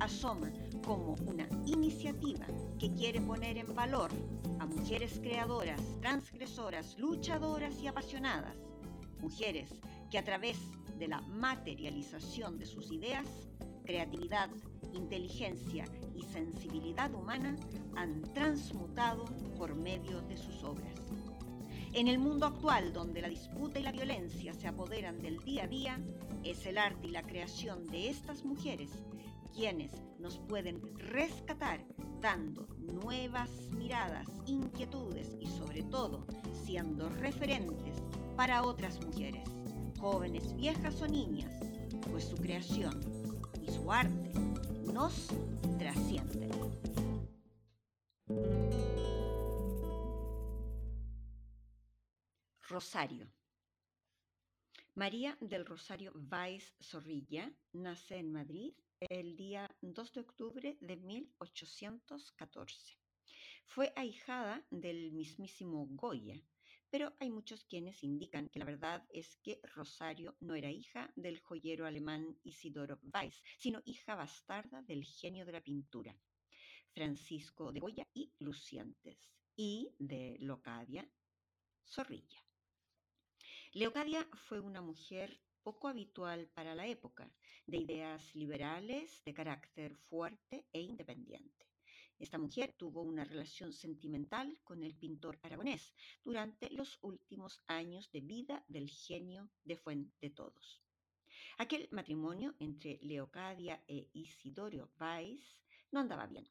asoma como una iniciativa que quiere poner en valor a mujeres creadoras, transgresoras, luchadoras y apasionadas. Mujeres que a través de la materialización de sus ideas, creatividad, inteligencia y sensibilidad humana han transmutado por medio de sus obras. En el mundo actual, donde la disputa y la violencia se apoderan del día a día, es el arte y la creación de estas mujeres quienes nos pueden rescatar dando nuevas miradas, inquietudes y sobre todo siendo referentes para otras mujeres, jóvenes, viejas o niñas, pues su creación y su arte nos trascienden. Rosario. María del Rosario Valls Zorrilla nace en Madrid el día 2 de octubre de 1814. Fue ahijada del mismísimo Goya, pero hay muchos quienes indican que la verdad es que Rosario no era hija del joyero alemán Isidoro Weiss, sino hija bastarda del genio de la pintura, Francisco de Goya y Lucientes, y de Locadia Zorrilla. Leocadia fue una mujer poco habitual para la época, de ideas liberales, de carácter fuerte e independiente. Esta mujer tuvo una relación sentimental con el pintor aragonés durante los últimos años de vida del genio de Fuente Todos. Aquel matrimonio entre Leocadia e Isidoro Weiss no andaba bien,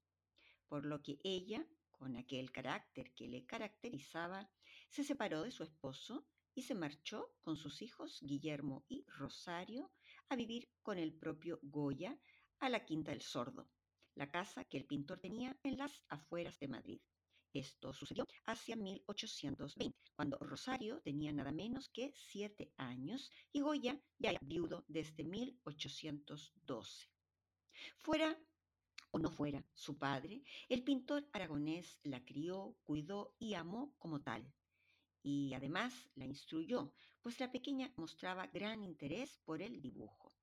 por lo que ella, con aquel carácter que le caracterizaba, se separó de su esposo y se marchó con sus hijos Guillermo y Rosario a vivir con el propio Goya a la Quinta del Sordo, la casa que el pintor tenía en las afueras de Madrid. Esto sucedió hacia 1820, cuando Rosario tenía nada menos que siete años y Goya ya viudo desde 1812. Fuera o no fuera su padre, el pintor aragonés la crió, cuidó y amó como tal y además la instruyó, pues la pequeña mostraba gran interés por el dibujo.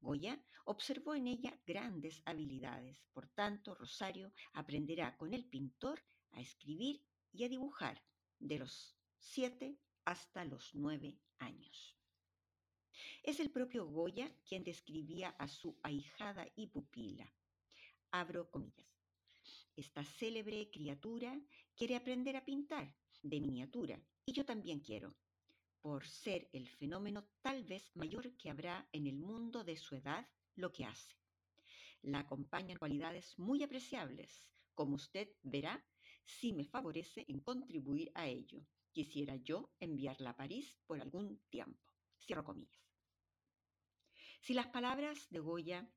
Goya observó en ella grandes habilidades, por tanto Rosario aprenderá con el pintor a escribir y a dibujar de los siete hasta los nueve años. Es el propio Goya quien describía a su ahijada y pupila. Abro comillas. Esta célebre criatura quiere aprender a pintar de miniatura, y yo también quiero, por ser el fenómeno tal vez mayor que habrá en el mundo de su edad lo que hace. La acompañan cualidades muy apreciables, como usted verá, si me favorece en contribuir a ello. Quisiera yo enviarla a París por algún tiempo. Cierro comillas. Si las palabras de Goya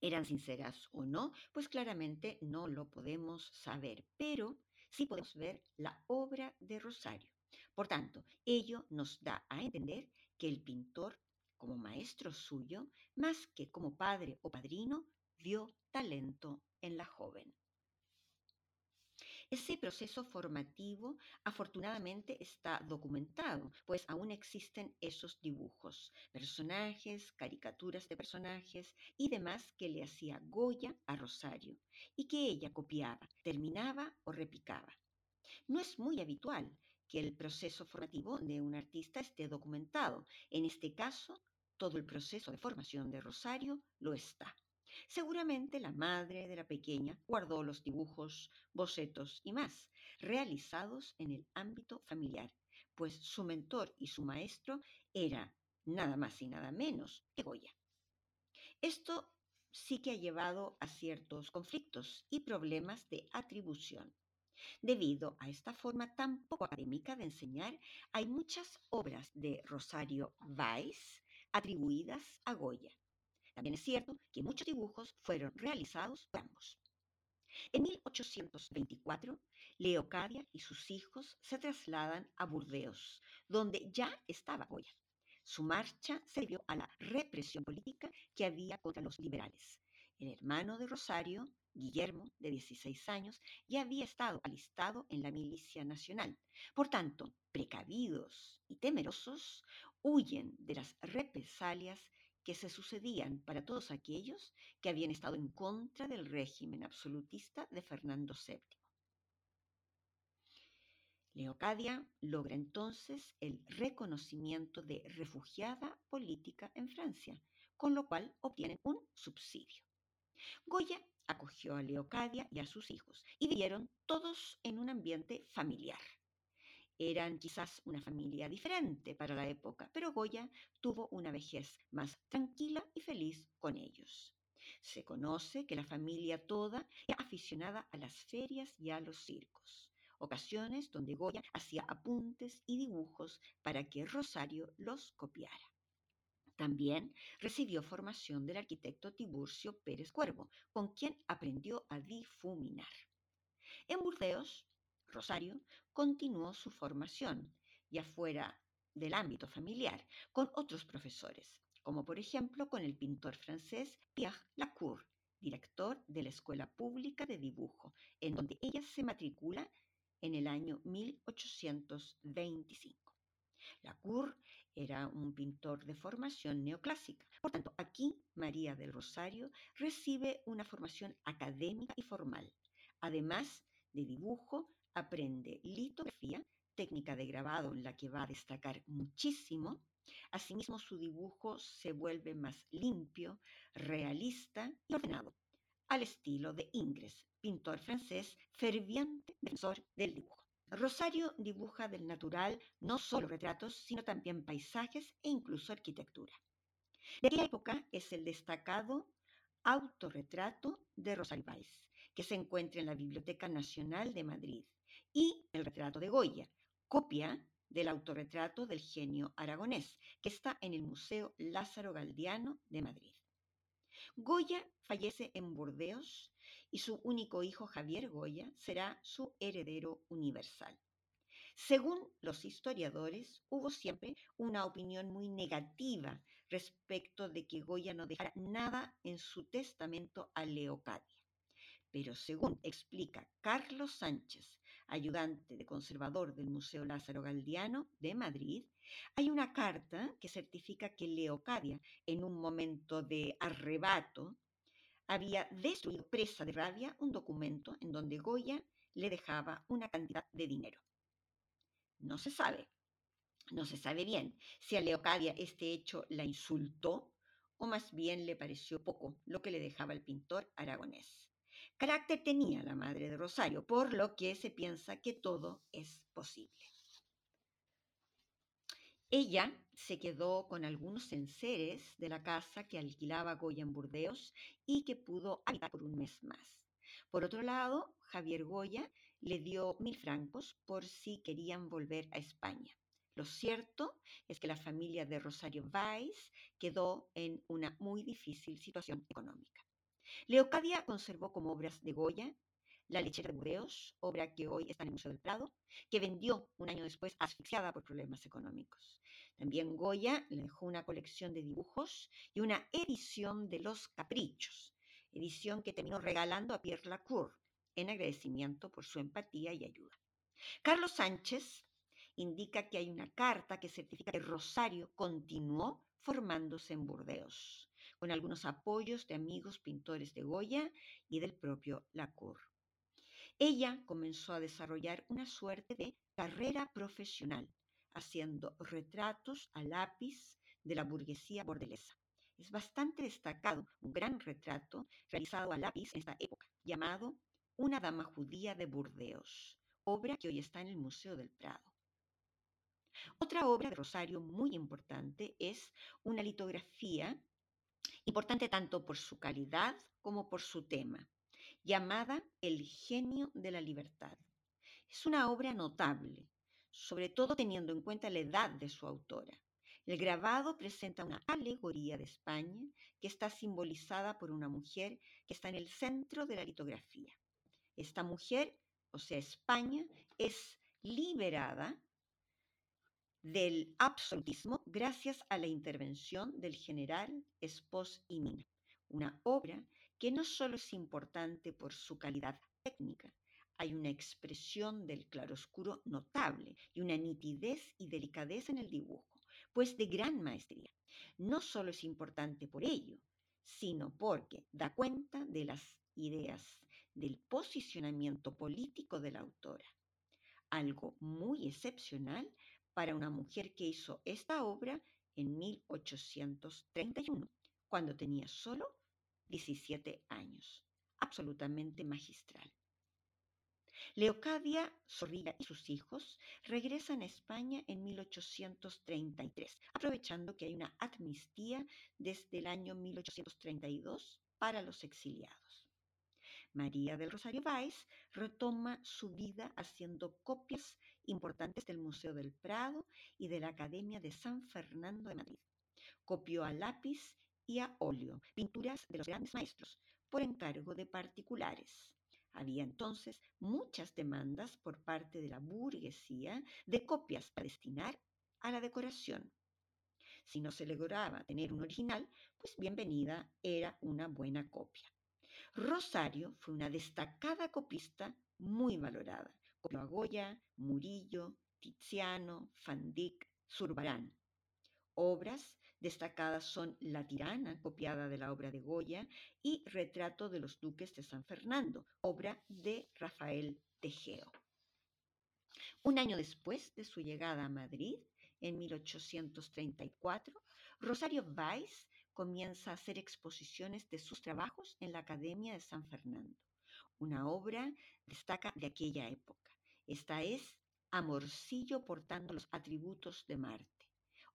eran sinceras o no, pues claramente no lo podemos saber, pero sí podemos ver la obra de Rosario. Por tanto, ello nos da a entender que el pintor, como maestro suyo, más que como padre o padrino, vio talento en la joven. Ese proceso formativo afortunadamente está documentado, pues aún existen esos dibujos, personajes, caricaturas de personajes y demás que le hacía Goya a Rosario y que ella copiaba, terminaba o repicaba. No es muy habitual que el proceso formativo de un artista esté documentado. En este caso, todo el proceso de formación de Rosario lo está. Seguramente la madre de la pequeña guardó los dibujos, bocetos y más, realizados en el ámbito familiar, pues su mentor y su maestro era nada más y nada menos que Goya. Esto sí que ha llevado a ciertos conflictos y problemas de atribución. Debido a esta forma tan poco académica de enseñar, hay muchas obras de Rosario Weiss atribuidas a Goya, También es cierto que muchos dibujos fueron realizados por ambos. En 1824, Leocadia y sus hijos se trasladan a Burdeos, donde ya estaba Goya. Su marcha se debió a la represión política que había contra los liberales. El hermano de Rosario, Guillermo, de 16 años, ya había estado alistado en la milicia nacional. Por tanto, precavidos y temerosos, huyen de las represalias que se sucedían para todos aquellos que habían estado en contra del régimen absolutista de Fernando VII. Leocadia logra entonces el reconocimiento de refugiada política en Francia, con lo cual obtienen un subsidio. Goya acogió a Leocadia y a sus hijos y vivieron todos en un ambiente familiar. Eran quizás una familia diferente para la época, pero Goya tuvo una vejez más tranquila y feliz con ellos. Se conoce que la familia toda era aficionada a las ferias y a los circos, ocasiones donde Goya hacía apuntes y dibujos para que Rosario los copiara. También recibió formación del arquitecto Tiburcio Pérez Cuervo, con quien aprendió a difuminar. En Burdeos, Rosario continuó su formación, ya fuera del ámbito familiar, con otros profesores, como por ejemplo con el pintor francés Pierre Lacour, director de la Escuela Pública de Dibujo, en donde ella se matricula en el año 1825. Lacour era un pintor de formación neoclásica. Por tanto, aquí María del Rosario recibe una formación académica y formal. Además de dibujo, aprende litografía, técnica de grabado en la que va a destacar muchísimo. Asimismo, su dibujo se vuelve más limpio, realista y ordenado, al estilo de Ingres, pintor francés ferviente defensor del dibujo. Rosario dibuja del natural no solo retratos, sino también paisajes e incluso arquitectura. De aquella época es el destacado autorretrato de Rosario Valls, que se encuentra en la Biblioteca Nacional de Madrid y el retrato de Goya, copia del autorretrato del genio aragonés, que está en el Museo Lázaro Galdiano de Madrid. Goya fallece en Burdeos y su único hijo Javier Goya será su heredero universal. Según los historiadores, hubo siempre una opinión muy negativa respecto de que Goya no dejara nada en su testamento a Leocadia. Pero según explica Carlos Sánchez, ayudante de conservador del Museo Lázaro Galdiano de Madrid, hay una carta que certifica que Leocadia, en un momento de arrebato, había destruido presa de rabia un documento en donde Goya le dejaba una cantidad de dinero. No se sabe, no se sabe bien si a Leocadia este hecho la insultó o más bien le pareció poco lo que le dejaba el pintor aragonés. Carácter tenía la madre de Rosario, por lo que se piensa que todo es posible. Ella se quedó con algunos enseres de la casa que alquilaba Goya en Burdeos y que pudo habitar por un mes más. Por otro lado, Javier Goya le dio mil francos por si querían volver a España. Lo cierto es que la familia de Rosario Weiss quedó en una muy difícil situación económica. Leocadia conservó como obras de Goya La lechera de Burdeos, obra que hoy está en el Museo del Prado, que vendió un año después asfixiada por problemas económicos. También Goya le dejó una colección de dibujos y una edición de Los Caprichos, edición que terminó regalando a Pierre Lacour en agradecimiento por su empatía y ayuda. Carlos Sánchez indica que hay una carta que certifica que Rosario continuó formándose en Burdeos con algunos apoyos de amigos pintores de Goya y del propio Lacour. Ella comenzó a desarrollar una suerte de carrera profesional, haciendo retratos a lápiz de la burguesía bordelesa. Es bastante destacado un gran retrato realizado a lápiz en esta época, llamado Una dama judía de Burdeos, obra que hoy está en el Museo del Prado. Otra obra de Rosario muy importante es una litografía importante tanto por su calidad como por su tema, llamada El genio de la libertad. Es una obra notable, sobre todo teniendo en cuenta la edad de su autora. El grabado presenta una alegoría de España que está simbolizada por una mujer que está en el centro de la litografía. Esta mujer, o sea, España, es liberada del absolutismo gracias a la intervención del general Espós y Mina, una obra que no solo es importante por su calidad técnica, hay una expresión del claroscuro notable y una nitidez y delicadeza en el dibujo, pues de gran maestría. No solo es importante por ello, sino porque da cuenta de las ideas del posicionamiento político de la autora, algo muy excepcional para una mujer que hizo esta obra en 1831, cuando tenía solo 17 años, absolutamente magistral. Leocadia Zorrilla y sus hijos regresan a España en 1833, aprovechando que hay una amnistía desde el año 1832 para los exiliados. María del Rosario Valls retoma su vida haciendo copias importantes del Museo del Prado y de la Academia de San Fernando de Madrid. Copió a lápiz y a óleo pinturas de los grandes maestros por encargo de particulares. Había entonces muchas demandas por parte de la burguesía de copias para destinar a la decoración. Si no se lograba tener un original, pues bienvenida era una buena copia. Rosario fue una destacada copista muy valorada. Copió a Goya, Murillo, Tiziano, Van Dyck, Zurbarán. Obras Destacadas son La tirana, copiada de la obra de Goya, y Retrato de los duques de San Fernando, obra de Rafael Tejeo. Un año después de su llegada a Madrid, en 1834, Rosario Weiss comienza a hacer exposiciones de sus trabajos en la Academia de San Fernando. Una obra destaca de aquella época. Esta es Amorcillo portando los atributos de Marte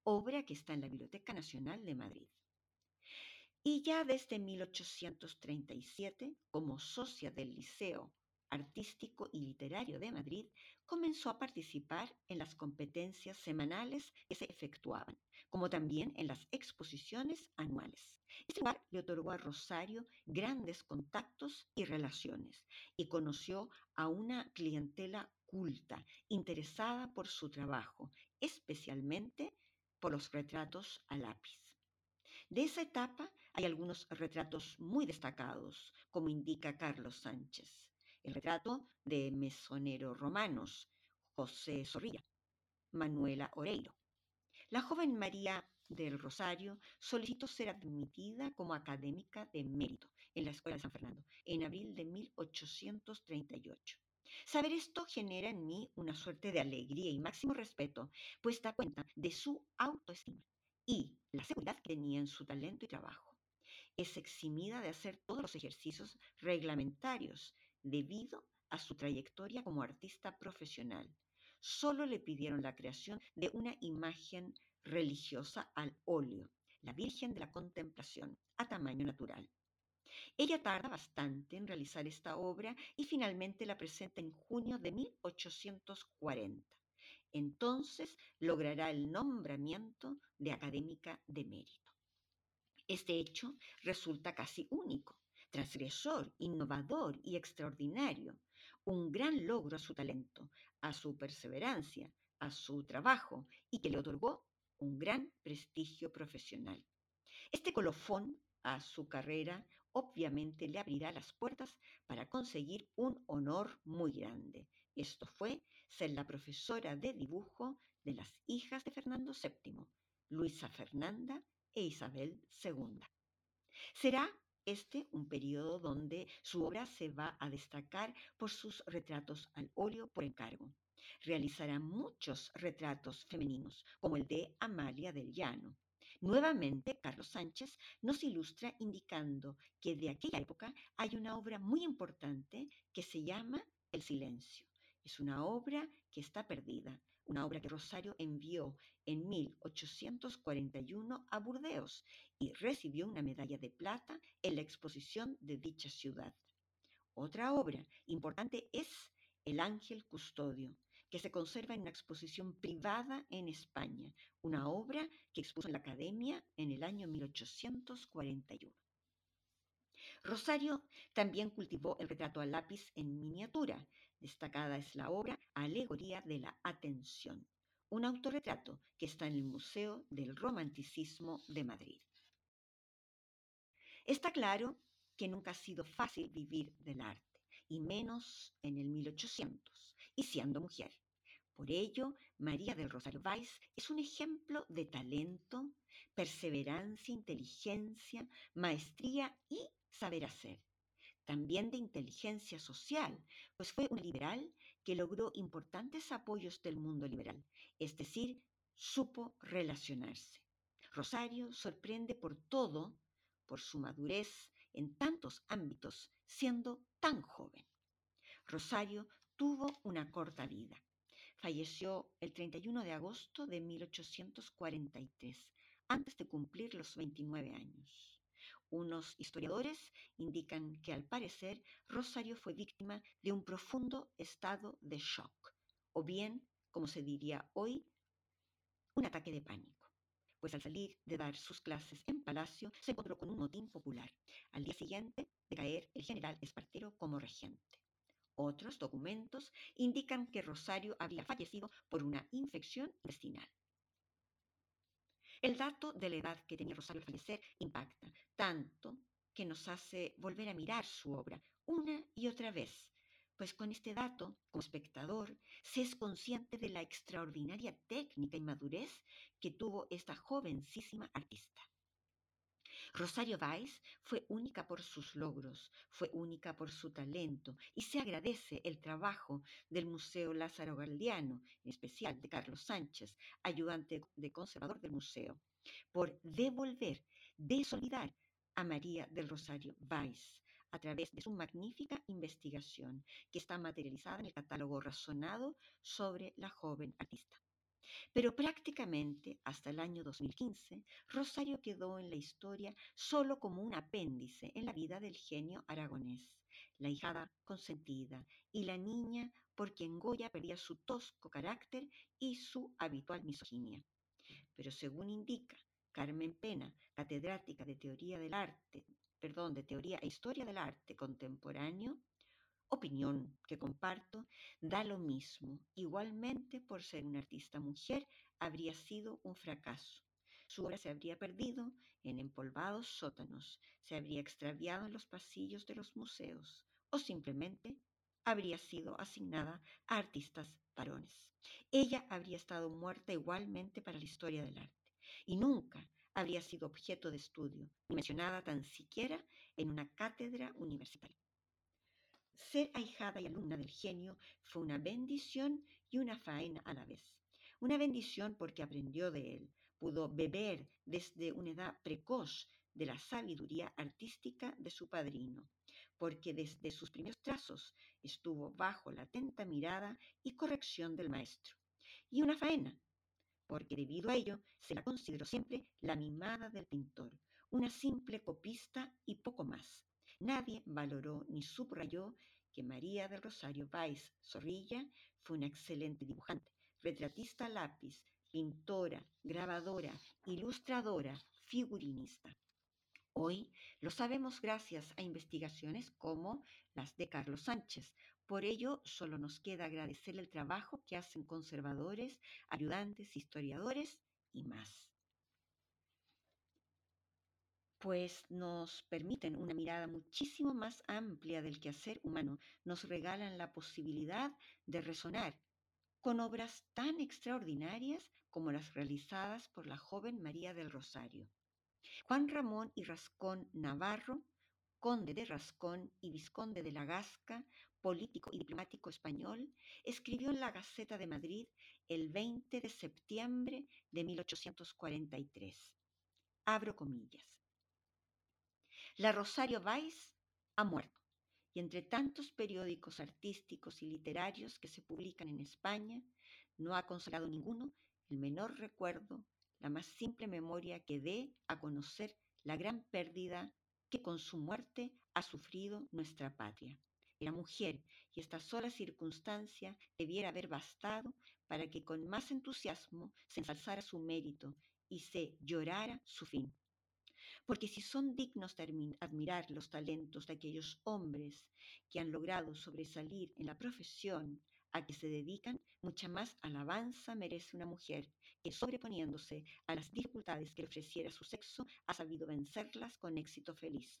obra que está en la Biblioteca Nacional de Madrid. Y ya desde 1837, como socia del Liceo Artístico y Literario de Madrid, comenzó a participar en las competencias semanales que se efectuaban, como también en las exposiciones anuales. Este lugar le otorgó a Rosario grandes contactos y relaciones y conoció a una clientela culta, interesada por su trabajo, especialmente por los retratos a lápiz. De esa etapa hay algunos retratos muy destacados, como indica Carlos Sánchez. El retrato de mesoneros romanos, José Zorrilla, Manuela Oreiro. La joven María del Rosario solicitó ser admitida como académica de mérito en la Escuela de San Fernando en abril de 1838. Saber esto genera en mí una suerte de alegría y máximo respeto, pues da cuenta de su autoestima y la seguridad que tenía en su talento y trabajo. Es eximida de hacer todos los ejercicios reglamentarios debido a su trayectoria como artista profesional. Solo le pidieron la creación de una imagen religiosa al óleo, la Virgen de la Contemplación, a tamaño natural. Ella tarda bastante en realizar esta obra y finalmente la presenta en junio de 1840. Entonces logrará el nombramiento de académica de mérito. Este hecho resulta casi único, transgresor, innovador y extraordinario, un gran logro a su talento, a su perseverancia, a su trabajo y que le otorgó un gran prestigio profesional. Este colofón a su carrera obviamente le abrirá las puertas para conseguir un honor muy grande. Esto fue ser la profesora de dibujo de las hijas de Fernando VII, Luisa Fernanda e Isabel II. Será este un periodo donde su obra se va a destacar por sus retratos al óleo por encargo. Realizará muchos retratos femeninos, como el de Amalia del Llano, Nuevamente, Carlos Sánchez nos ilustra indicando que de aquella época hay una obra muy importante que se llama El silencio. Es una obra que está perdida, una obra que Rosario envió en 1841 a Burdeos y recibió una medalla de plata en la exposición de dicha ciudad. Otra obra importante es El ángel custodio, que se conserva en una exposición privada en España, una obra que expuso en la Academia en el año 1841. Rosario también cultivó el retrato a lápiz en miniatura. Destacada es la obra Alegoría de la Atención, un autorretrato que está en el Museo del Romanticismo de Madrid. Está claro que nunca ha sido fácil vivir del arte, y menos en el 1800, y siendo mujer. Por ello, María del Rosario Weiss es un ejemplo de talento, perseverancia, inteligencia, maestría y saber hacer. También de inteligencia social, pues fue un liberal que logró importantes apoyos del mundo liberal, es decir, supo relacionarse. Rosario sorprende por todo, por su madurez en tantos ámbitos, siendo tan joven. Rosario tuvo una corta vida. Falleció el 31 de agosto de 1843, antes de cumplir los 29 años. Unos historiadores indican que al parecer Rosario fue víctima de un profundo estado de shock, o bien, como se diría hoy, un ataque de pánico, pues al salir de dar sus clases en Palacio se encontró con un motín popular. Al día siguiente de caer el general Espartero como regente. Otros documentos indican que Rosario había fallecido por una infección intestinal. El dato de la edad que tenía Rosario al fallecer impacta, tanto que nos hace volver a mirar su obra una y otra vez, pues con este dato, como espectador, se es consciente de la extraordinaria técnica y madurez que tuvo esta jovencísima artista. Rosario Weiss fue única por sus logros, fue única por su talento y se agradece el trabajo del Museo Lázaro Galdiano, en especial de Carlos Sánchez, ayudante de conservador del museo, por devolver, desolidar a María del Rosario Weiss a través de su magnífica investigación que está materializada en el catálogo razonado sobre la joven artista. Pero prácticamente hasta el año 2015, Rosario quedó en la historia solo como un apéndice en la vida del genio aragonés, la hijada consentida y la niña por quien Goya perdía su tosco carácter y su habitual misoginia. Pero según indica Carmen Pena, catedrática de teoría del arte, perdón, de teoría e historia del arte contemporáneo, opinión que comparto, da lo mismo. Igualmente, por ser una artista mujer, habría sido un fracaso. Su obra se habría perdido en empolvados sótanos, se habría extraviado en los pasillos de los museos o simplemente habría sido asignada a artistas varones. Ella habría estado muerta igualmente para la historia del arte y nunca habría sido objeto de estudio, ni mencionada tan siquiera en una cátedra universitaria. Ser ahijada y alumna del genio fue una bendición y una faena a la vez. Una bendición porque aprendió de él, pudo beber desde una edad precoz de la sabiduría artística de su padrino, porque desde sus primeros trazos estuvo bajo la atenta mirada y corrección del maestro. Y una faena, porque debido a ello se la consideró siempre la mimada del pintor, una simple copista y poco más. Nadie valoró ni subrayó que María del Rosario Weiss Zorrilla fue una excelente dibujante, retratista lápiz, pintora, grabadora, ilustradora, figurinista. Hoy lo sabemos gracias a investigaciones como las de Carlos Sánchez. Por ello, solo nos queda agradecer el trabajo que hacen conservadores, ayudantes, historiadores y más pues nos permiten una mirada muchísimo más amplia del quehacer humano, nos regalan la posibilidad de resonar con obras tan extraordinarias como las realizadas por la joven María del Rosario. Juan Ramón y Rascón Navarro, conde de Rascón y vizconde de la Gasca, político y diplomático español, escribió en la Gaceta de Madrid el 20 de septiembre de 1843. Abro comillas. La Rosario Weiss ha muerto, y entre tantos periódicos artísticos y literarios que se publican en España, no ha consagrado ninguno el menor recuerdo, la más simple memoria que dé a conocer la gran pérdida que con su muerte ha sufrido nuestra patria. era mujer y esta sola circunstancia debiera haber bastado para que con más entusiasmo se ensalzara su mérito y se llorara su fin. Porque si son dignos de admirar los talentos de aquellos hombres que han logrado sobresalir en la profesión a que se dedican, mucha más alabanza merece una mujer que, sobreponiéndose a las dificultades que ofreciera su sexo, ha sabido vencerlas con éxito feliz.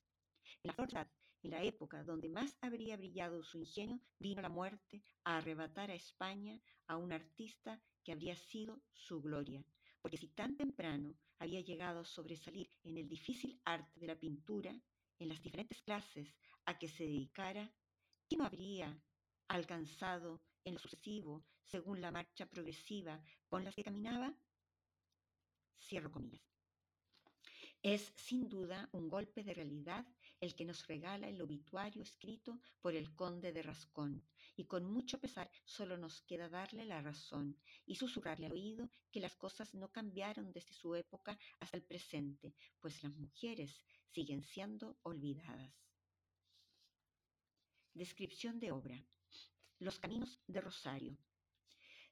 En la verdad, en la época donde más habría brillado su ingenio, vino la muerte a arrebatar a España a un artista que habría sido su gloria. Porque si tan temprano había llegado a sobresalir en el difícil arte de la pintura, en las diferentes clases a que se dedicara, ¿qué no habría alcanzado en lo sucesivo según la marcha progresiva con la que caminaba? Cierro comillas. Es sin duda un golpe de realidad el que nos regala el obituario escrito por el conde de Rascón, y con mucho pesar solo nos queda darle la razón y susurrarle al oído que las cosas no cambiaron desde su época hasta el presente, pues las mujeres siguen siendo olvidadas. Descripción de obra. Los caminos de Rosario,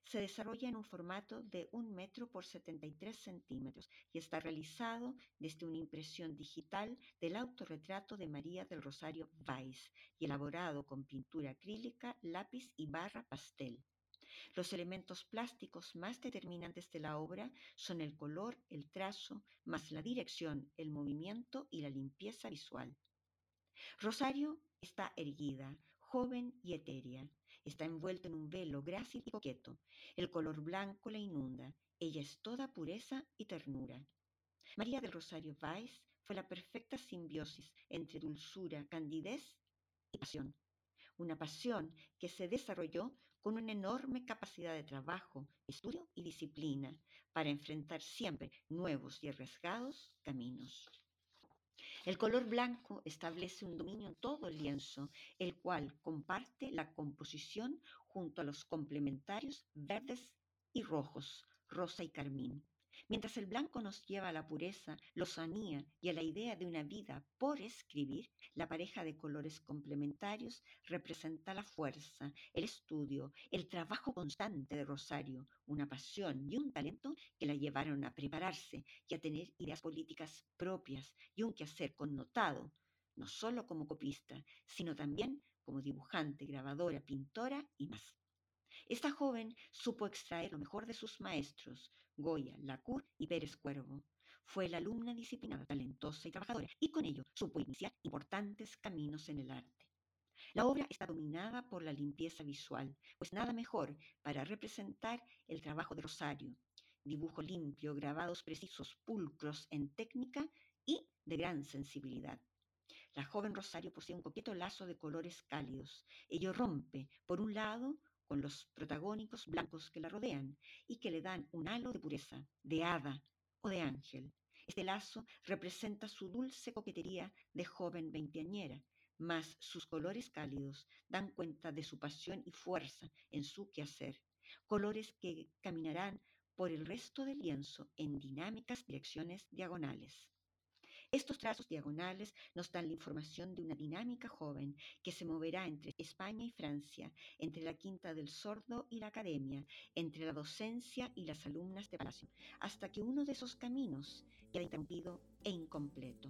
se desarrolla en un formato de 1 metro por 73 centímetros y está realizado desde una impresión digital del autorretrato de María del Rosario Weiss y elaborado con pintura acrílica, lápiz y barra pastel. Los elementos plásticos más determinantes de la obra son el color, el trazo, más la dirección, el movimiento y la limpieza visual. Rosario está erguida, joven y etérea. Está envuelta en un velo grácil y coqueto. El color blanco la inunda. Ella es toda pureza y ternura. María del Rosario Weiss fue la perfecta simbiosis entre dulzura, candidez y pasión. Una pasión que se desarrolló con una enorme capacidad de trabajo, estudio y disciplina para enfrentar siempre nuevos y arriesgados caminos. El color blanco establece un dominio en todo el lienzo, el cual comparte la composición junto a los complementarios verdes y rojos, rosa y carmín. Mientras el blanco nos lleva a la pureza, lozanía y a la idea de una vida por escribir, la pareja de colores complementarios representa la fuerza, el estudio, el trabajo constante de Rosario, una pasión y un talento que la llevaron a prepararse y a tener ideas políticas propias y un quehacer connotado, no solo como copista, sino también como dibujante, grabadora, pintora y más. Esta joven supo extraer lo mejor de sus maestros, Goya, Lacour y Pérez Cuervo. Fue la alumna disciplinada, talentosa y trabajadora, y con ello supo iniciar importantes caminos en el arte. La obra está dominada por la limpieza visual, pues nada mejor para representar el trabajo de Rosario. Dibujo limpio, grabados precisos, pulcros en técnica y de gran sensibilidad. La joven Rosario posee un coqueto lazo de colores cálidos. Ello rompe, por un lado, con los protagónicos blancos que la rodean y que le dan un halo de pureza, de hada o de ángel. Este lazo representa su dulce coquetería de joven veinteañera, mas sus colores cálidos dan cuenta de su pasión y fuerza en su quehacer, colores que caminarán por el resto del lienzo en dinámicas direcciones diagonales. Estos trazos diagonales nos dan la información de una dinámica joven que se moverá entre España y Francia, entre la Quinta del Sordo y la Academia, entre la docencia y las alumnas de Palacio, hasta que uno de esos caminos queda interrumpido e incompleto.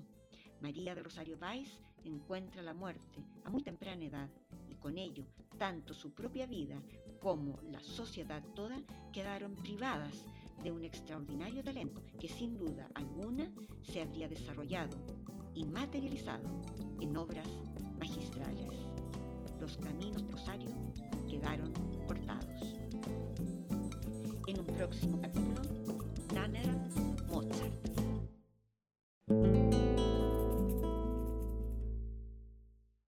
María de Rosario Valls encuentra la muerte a muy temprana edad y con ello tanto su propia vida como la sociedad toda quedaron privadas de un extraordinario talento que sin duda alguna se habría desarrollado y materializado en obras magistrales. Los caminos de Rosario quedaron cortados. En un próximo capítulo, Nanner